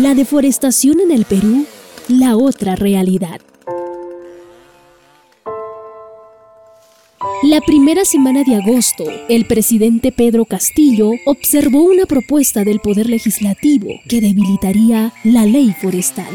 La deforestación en el Perú, la otra realidad. La primera semana de agosto, el presidente Pedro Castillo observó una propuesta del Poder Legislativo que debilitaría la ley forestal.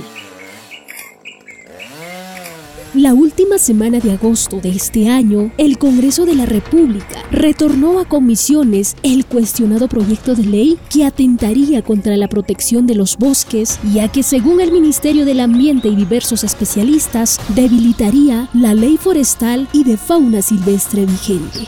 La última semana de agosto de este año, el Congreso de la República retornó a comisiones el cuestionado proyecto de ley que atentaría contra la protección de los bosques, ya que según el Ministerio del Ambiente y diversos especialistas, debilitaría la ley forestal y de fauna silvestre vigente.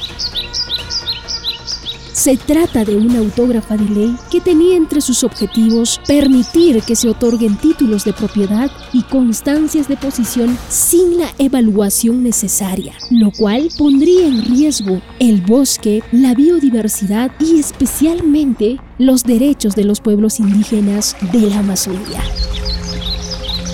Se trata de una autógrafa de ley que tenía entre sus objetivos permitir que se otorguen títulos de propiedad y constancias de posición sin la evaluación necesaria, lo cual pondría en riesgo el bosque, la biodiversidad y especialmente los derechos de los pueblos indígenas de la Amazonía.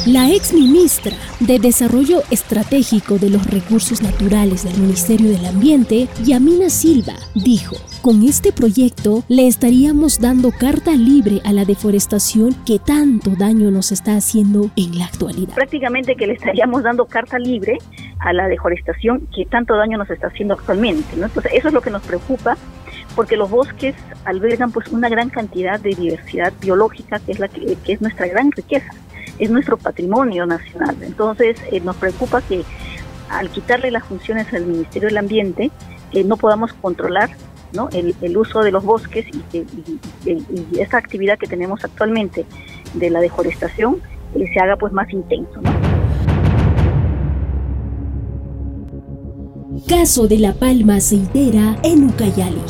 La ex ministra de Desarrollo Estratégico de los Recursos Naturales del Ministerio del Ambiente, Yamina Silva, dijo, con este proyecto le estaríamos dando carta libre a la deforestación que tanto daño nos está haciendo en la actualidad. Prácticamente que le estaríamos dando carta libre a la deforestación que tanto daño nos está haciendo actualmente. Entonces eso es lo que nos preocupa porque los bosques albergan pues una gran cantidad de diversidad biológica que es la que, es nuestra gran riqueza, es nuestro patrimonio nacional. Entonces eh, nos preocupa que al quitarle las funciones al Ministerio del Ambiente eh, no podamos controlar el, uso de los bosques y, esta actividad que tenemos actualmente de la deforestación eh, se haga pues más intenso. Caso de la palma aceitera en Ucayali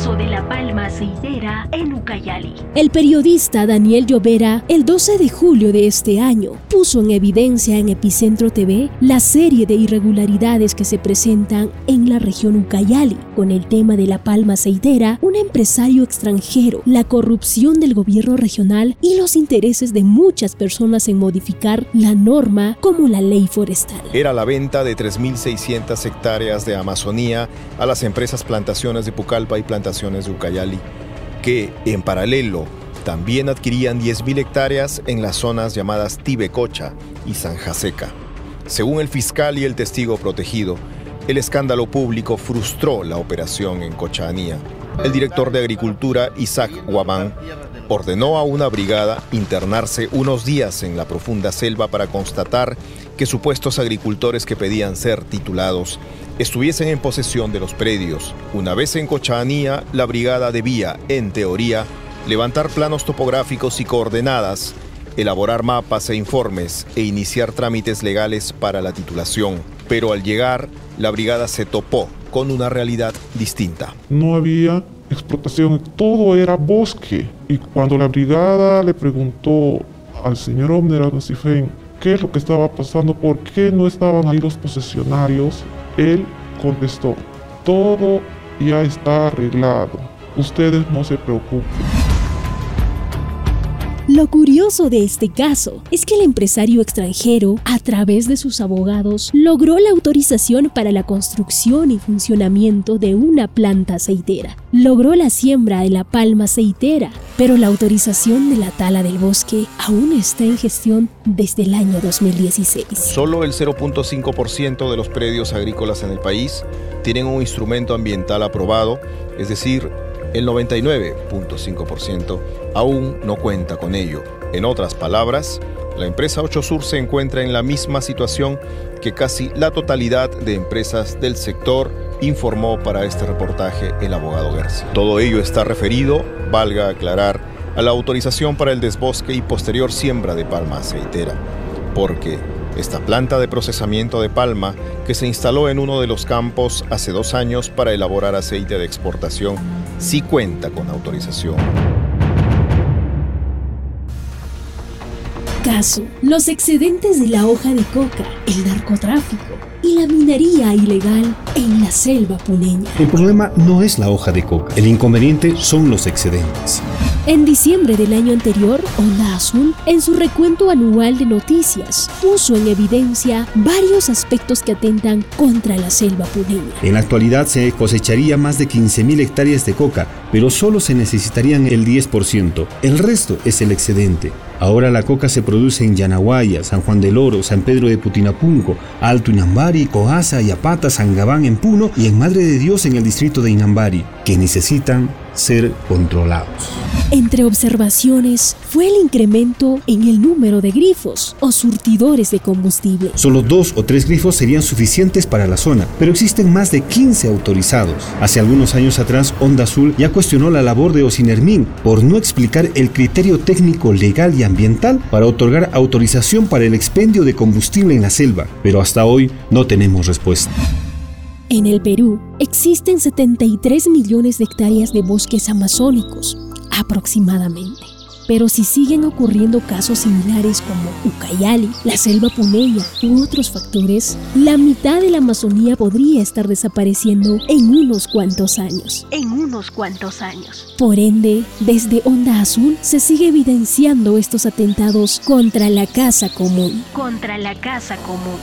de la palma aceitera en Ucayali. El periodista Daniel Llovera, el 12 de julio de este año, puso en evidencia en Epicentro TV la serie de irregularidades que se presentan en la región Ucayali con el tema de la palma aceitera, un empresario extranjero, la corrupción del gobierno regional y los intereses de muchas personas en modificar la norma como la ley forestal. Era la venta de 3.600 hectáreas de Amazonía a las empresas Plantaciones de Pucallpa y Plantaciones de Ucayali, que en paralelo también adquirían 10.000 hectáreas en las zonas llamadas Tibecocha y San Jaseca. Según el fiscal y el testigo protegido, el escándalo público frustró la operación en Cochanía. El director de Agricultura, Isaac Guamán, ordenó a una brigada internarse unos días en la profunda selva para constatar que supuestos agricultores que pedían ser titulados estuviesen en posesión de los predios. Una vez en Cochanía, la brigada debía, en teoría, levantar planos topográficos y coordenadas, elaborar mapas e informes e iniciar trámites legales para la titulación. Pero al llegar, la brigada se topó con una realidad distinta. No había explotación, todo era bosque. Y cuando la brigada le preguntó al señor Omner Alcifén qué es lo que estaba pasando, por qué no estaban ahí los posesionarios, él contestó, todo ya está arreglado, ustedes no se preocupen. Lo curioso de este caso es que el empresario extranjero, a través de sus abogados, logró la autorización para la construcción y funcionamiento de una planta aceitera. Logró la siembra de la palma aceitera, pero la autorización de la tala del bosque aún está en gestión desde el año 2016. Solo el 0.5% de los predios agrícolas en el país tienen un instrumento ambiental aprobado, es decir, el 99.5% aún no cuenta con ello. En otras palabras, la empresa 8 Sur se encuentra en la misma situación que casi la totalidad de empresas del sector informó para este reportaje el abogado García. Todo ello está referido, valga aclarar, a la autorización para el desbosque y posterior siembra de palma aceitera, porque esta planta de procesamiento de palma, que se instaló en uno de los campos hace dos años para elaborar aceite de exportación, sí cuenta con autorización. Los excedentes de la hoja de coca, el narcotráfico y la minería ilegal en la selva puneña. El problema no es la hoja de coca, el inconveniente son los excedentes. En diciembre del año anterior, Onda Azul, en su recuento anual de noticias, puso en evidencia varios aspectos que atentan contra la selva puneña. En la actualidad se cosecharía más de 15.000 hectáreas de coca, pero solo se necesitarían el 10%. El resto es el excedente. Ahora la coca se produce en Yanaguaya, San Juan del Oro, San Pedro de Putinapunco, Alto Inambari, Coasa, Yapata, San Gabán en Puno y en Madre de Dios en el distrito de Inambari, que necesitan ser controlados. Entre observaciones fue el incremento en el número de grifos o surtidores de combustible. Solo dos o tres grifos serían suficientes para la zona, pero existen más de 15 autorizados. Hace algunos años atrás, Onda Azul ya cuestionó la labor de Ocinermin por no explicar el criterio técnico legal y ambiental para otorgar autorización para el expendio de combustible en la selva, pero hasta hoy no tenemos respuesta. En el Perú existen 73 millones de hectáreas de bosques amazónicos, aproximadamente. Pero si siguen ocurriendo casos similares como Ucayali, la selva puneña u otros factores, la mitad de la Amazonía podría estar desapareciendo en unos cuantos años. En unos cuantos años. Por ende, desde Onda Azul se sigue evidenciando estos atentados contra la casa común. Contra la casa común.